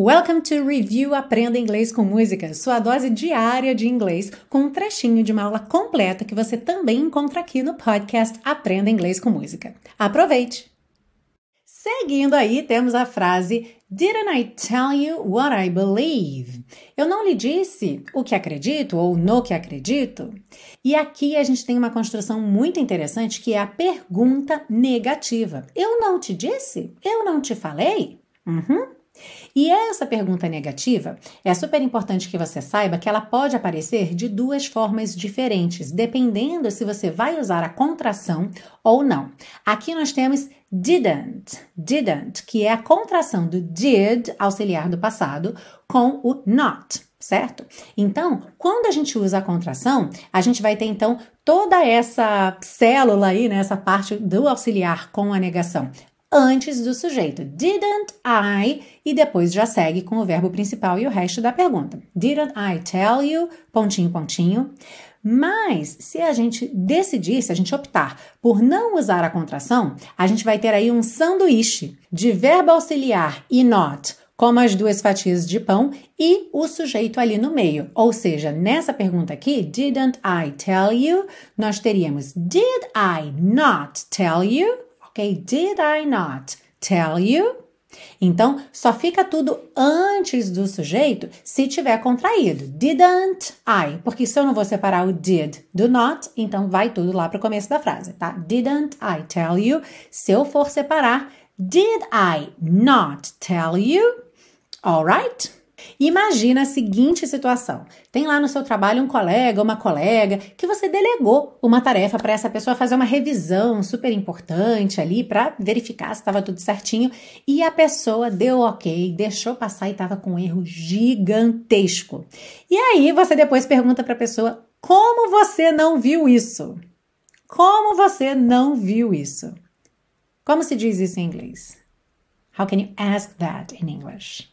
Welcome to Review Aprenda Inglês com Música, sua dose diária de inglês, com um trechinho de uma aula completa que você também encontra aqui no podcast Aprenda Inglês com Música. Aproveite! Seguindo aí, temos a frase Didn't I tell you what I believe? Eu não lhe disse o que acredito ou no que acredito? E aqui a gente tem uma construção muito interessante que é a pergunta negativa. Eu não te disse? Eu não te falei? Uhum. E essa pergunta negativa é super importante que você saiba que ela pode aparecer de duas formas diferentes, dependendo se você vai usar a contração ou não. Aqui nós temos didn't, didn't, que é a contração do did, auxiliar do passado, com o not certo? Então, quando a gente usa a contração, a gente vai ter então toda essa célula aí, né, essa parte do auxiliar com a negação antes do sujeito. Didn't I? E depois já segue com o verbo principal e o resto da pergunta. Didn't I tell you? Pontinho, pontinho. Mas, se a gente decidir, se a gente optar por não usar a contração, a gente vai ter aí um sanduíche de verbo auxiliar e not, como as duas fatias de pão e o sujeito ali no meio. Ou seja, nessa pergunta aqui, didn't I tell you? Nós teríamos did I not tell you? Ok? Did I not tell you? Então, só fica tudo antes do sujeito se tiver contraído. Didn't I? Porque se eu não vou separar o did do not, então vai tudo lá para o começo da frase, tá? Didn't I tell you? Se eu for separar, did I not tell you? Alright? Imagina a seguinte situação: tem lá no seu trabalho um colega, uma colega que você delegou uma tarefa para essa pessoa fazer uma revisão super importante ali para verificar se estava tudo certinho e a pessoa deu ok, deixou passar e estava com um erro gigantesco. E aí você depois pergunta para a pessoa: como você não viu isso? Como você não viu isso? Como se diz isso em inglês? How can you ask that in English?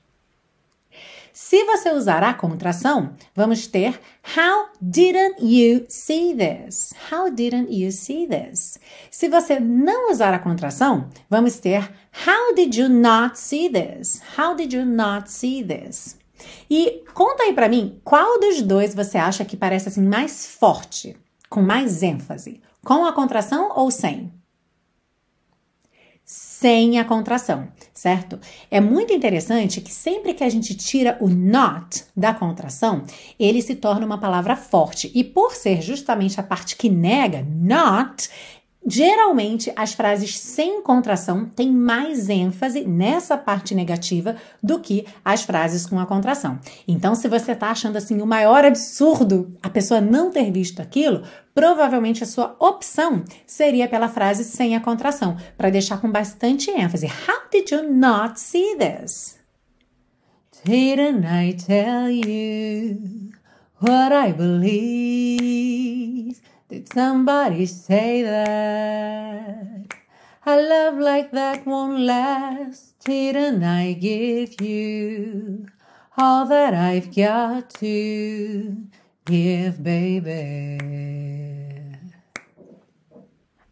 Se você usar a contração, vamos ter How didn't you see this? How didn't you see this? Se você não usar a contração, vamos ter How did you not see this? How did you not see this? E conta aí para mim, qual dos dois você acha que parece assim mais forte, com mais ênfase? Com a contração ou sem? Sem a contração, certo? É muito interessante que sempre que a gente tira o not da contração, ele se torna uma palavra forte. E por ser justamente a parte que nega, not, Geralmente, as frases sem contração têm mais ênfase nessa parte negativa do que as frases com a contração. Então, se você está achando assim o maior absurdo a pessoa não ter visto aquilo, provavelmente a sua opção seria pela frase sem a contração, para deixar com bastante ênfase. How did you not see this? Didn't I tell you what I believe? Did somebody say that? A love like that won't last. Didn't I give you all that I've got to give, baby?